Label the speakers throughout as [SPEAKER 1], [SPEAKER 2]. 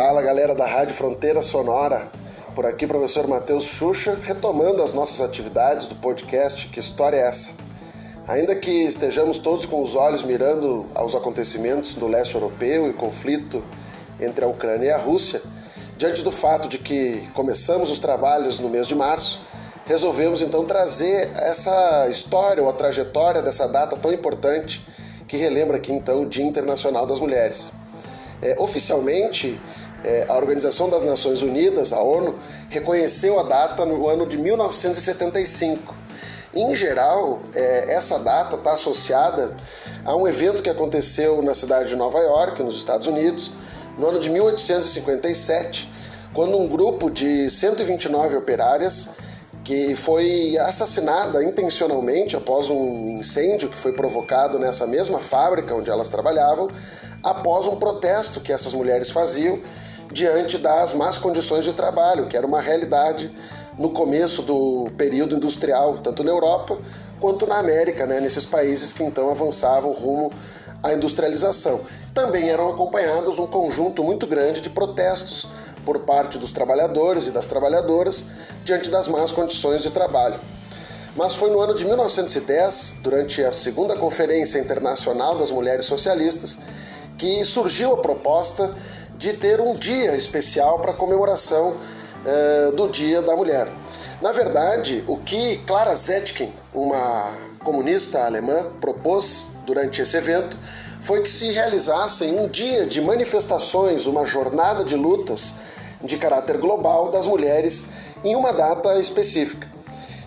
[SPEAKER 1] Fala galera da Rádio Fronteira Sonora, por aqui professor Matheus Xuxa, retomando as nossas atividades do podcast Que História é essa? Ainda que estejamos todos com os olhos mirando aos acontecimentos do leste europeu e conflito entre a Ucrânia e a Rússia, diante do fato de que começamos os trabalhos no mês de março, resolvemos então trazer essa história ou a trajetória dessa data tão importante que relembra aqui então o Dia Internacional das Mulheres. É, oficialmente, é, a Organização das Nações Unidas, a ONU, reconheceu a data no ano de 1975. Em geral, é, essa data está associada a um evento que aconteceu na cidade de Nova York, nos Estados Unidos, no ano de 1857, quando um grupo de 129 operárias que foi assassinada intencionalmente após um incêndio que foi provocado nessa mesma fábrica onde elas trabalhavam, após um protesto que essas mulheres faziam diante das más condições de trabalho, que era uma realidade no começo do período industrial, tanto na Europa quanto na América, né, nesses países que então avançavam rumo à industrialização. Também eram acompanhados um conjunto muito grande de protestos por parte dos trabalhadores e das trabalhadoras diante das más condições de trabalho. Mas foi no ano de 1910, durante a segunda Conferência Internacional das Mulheres Socialistas, que surgiu a proposta de ter um dia especial para comemoração eh, do Dia da Mulher. Na verdade, o que Clara Zetkin, uma comunista alemã, propôs durante esse evento foi que se realizassem um dia de manifestações, uma jornada de lutas de caráter global das mulheres em uma data específica.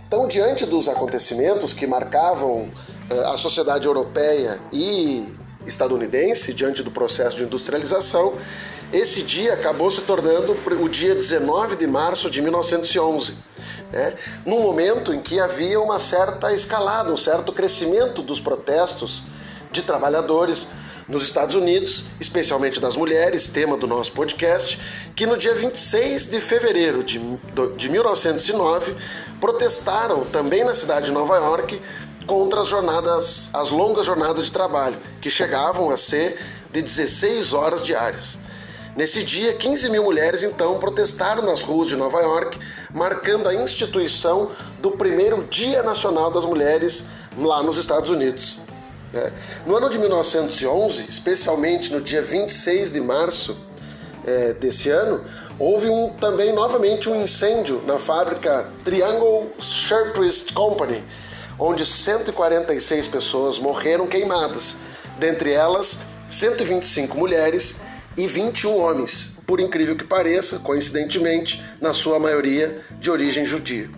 [SPEAKER 1] Então, diante dos acontecimentos que marcavam eh, a sociedade europeia e estadunidense, diante do processo de industrialização, esse dia acabou se tornando o dia 19 de março de 1911. Né? Num momento em que havia uma certa escalada, um certo crescimento dos protestos de trabalhadores nos Estados Unidos, especialmente das mulheres, tema do nosso podcast, que no dia 26 de fevereiro de, de 1909 protestaram também na cidade de Nova York contra as jornadas, as longas jornadas de trabalho, que chegavam a ser de 16 horas diárias. Nesse dia, 15 mil mulheres então protestaram nas ruas de Nova York, marcando a instituição do primeiro Dia Nacional das Mulheres lá nos Estados Unidos. É. No ano de 1911, especialmente no dia 26 de março é, desse ano, houve um, também novamente um incêndio na fábrica Triangle Shirtwaist Company, onde 146 pessoas morreram queimadas, dentre elas 125 mulheres e 21 homens, por incrível que pareça, coincidentemente, na sua maioria de origem judia.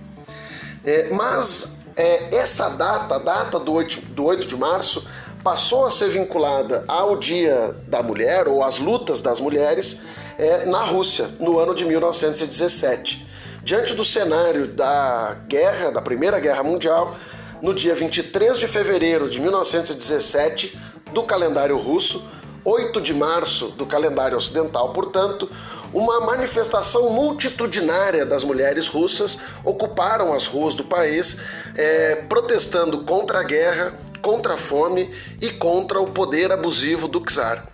[SPEAKER 1] É, mas é, essa data, a data do 8, do 8 de março, passou a ser vinculada ao Dia da Mulher ou às lutas das mulheres é, na Rússia, no ano de 1917. Diante do cenário da guerra, da Primeira Guerra Mundial, no dia 23 de fevereiro de 1917, do calendário russo, 8 de março do calendário ocidental, portanto, uma manifestação multitudinária das mulheres russas ocuparam as ruas do país, é, protestando contra a guerra, contra a fome e contra o poder abusivo do czar.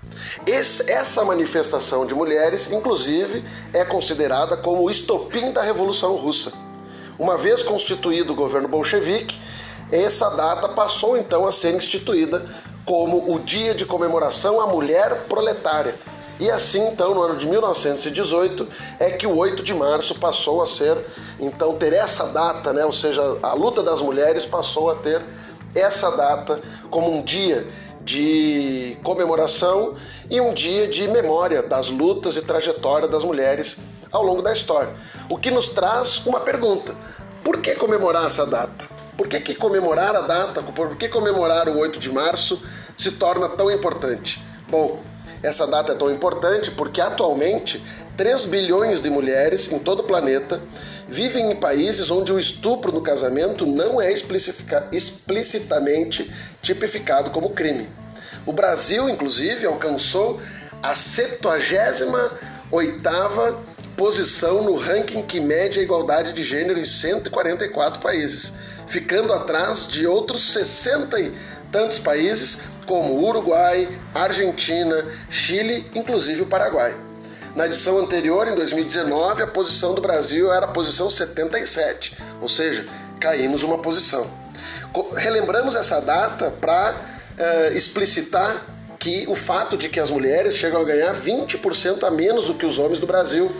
[SPEAKER 1] Esse, essa manifestação de mulheres, inclusive, é considerada como o estopim da Revolução Russa. Uma vez constituído o governo bolchevique, essa data passou então a ser instituída como o Dia de Comemoração à Mulher Proletária, e assim, então, no ano de 1918, é que o 8 de março passou a ser, então, ter essa data, né? ou seja, a luta das mulheres passou a ter essa data como um dia de comemoração e um dia de memória das lutas e trajetória das mulheres ao longo da história. O que nos traz uma pergunta: por que comemorar essa data? Por que, que comemorar a data, por que comemorar o 8 de março se torna tão importante? Bom, essa data é tão importante porque atualmente 3 bilhões de mulheres em todo o planeta vivem em países onde o estupro no casamento não é explicitamente tipificado como crime. O Brasil, inclusive, alcançou a 78ª posição no ranking que mede a igualdade de gênero em 144 países, ficando atrás de outros 60 e tantos países como Uruguai, Argentina, Chile, inclusive o Paraguai. Na edição anterior, em 2019, a posição do Brasil era a posição 77, ou seja, caímos uma posição. Relembramos essa data para uh, explicitar que o fato de que as mulheres chegam a ganhar 20% a menos do que os homens do Brasil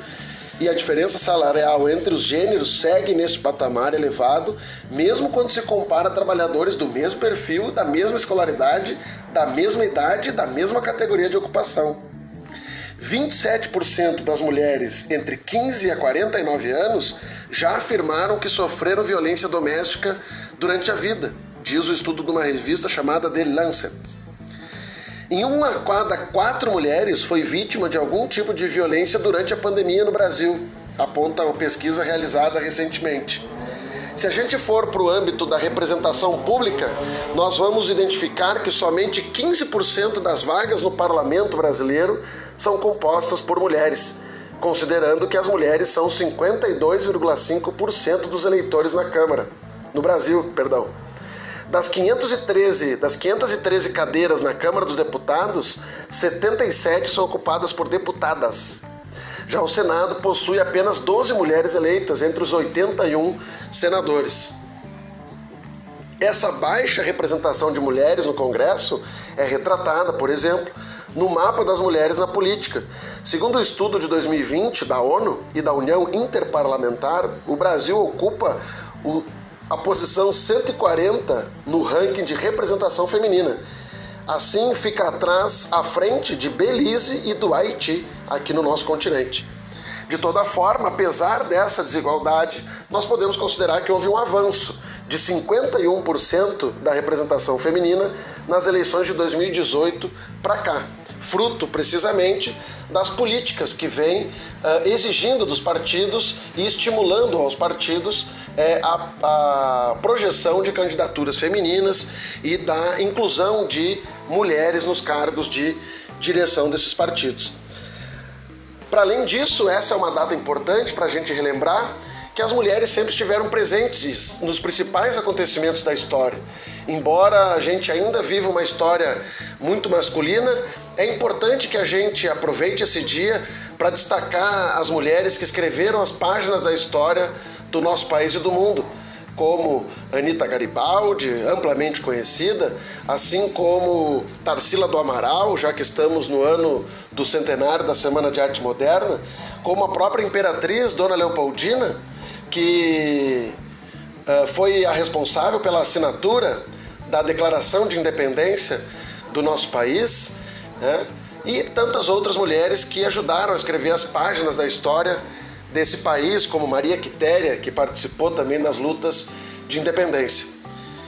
[SPEAKER 1] e a diferença salarial entre os gêneros segue neste patamar elevado, mesmo quando se compara trabalhadores do mesmo perfil, da mesma escolaridade, da mesma idade, da mesma categoria de ocupação. 27% das mulheres entre 15 a 49 anos já afirmaram que sofreram violência doméstica durante a vida, diz o estudo de uma revista chamada The Lancet. Em uma a cada quatro mulheres foi vítima de algum tipo de violência durante a pandemia no Brasil, aponta a pesquisa realizada recentemente. Se a gente for para o âmbito da representação pública, nós vamos identificar que somente 15% das vagas no parlamento brasileiro são compostas por mulheres, considerando que as mulheres são 52,5% dos eleitores na Câmara, no Brasil, perdão. Das 513, das 513 cadeiras na Câmara dos Deputados, 77 são ocupadas por deputadas. Já o Senado possui apenas 12 mulheres eleitas entre os 81 senadores. Essa baixa representação de mulheres no Congresso é retratada, por exemplo, no mapa das mulheres na política. Segundo o estudo de 2020 da ONU e da União Interparlamentar, o Brasil ocupa o a posição 140 no ranking de representação feminina. Assim, fica atrás, à frente de Belize e do Haiti, aqui no nosso continente. De toda forma, apesar dessa desigualdade, nós podemos considerar que houve um avanço de 51% da representação feminina nas eleições de 2018 para cá, fruto precisamente das políticas que vem uh, exigindo dos partidos e estimulando aos partidos é, a, a projeção de candidaturas femininas e da inclusão de mulheres nos cargos de direção desses partidos. Para além disso, essa é uma data importante para a gente relembrar que as mulheres sempre estiveram presentes nos principais acontecimentos da história. Embora a gente ainda viva uma história muito masculina, é importante que a gente aproveite esse dia para destacar as mulheres que escreveram as páginas da história do nosso país e do mundo, como Anita Garibaldi, amplamente conhecida, assim como Tarsila do Amaral, já que estamos no ano do centenário da Semana de Arte Moderna, como a própria imperatriz Dona Leopoldina, que uh, foi a responsável pela assinatura da Declaração de Independência do nosso país, né? e tantas outras mulheres que ajudaram a escrever as páginas da história desse país, como Maria Quitéria, que participou também das lutas de independência.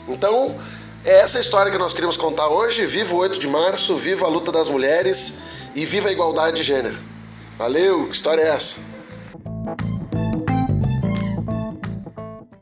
[SPEAKER 1] Então, é essa história que nós queremos contar hoje. Viva o 8 de março, viva a luta das mulheres e viva a igualdade de gênero. Valeu, que história é essa?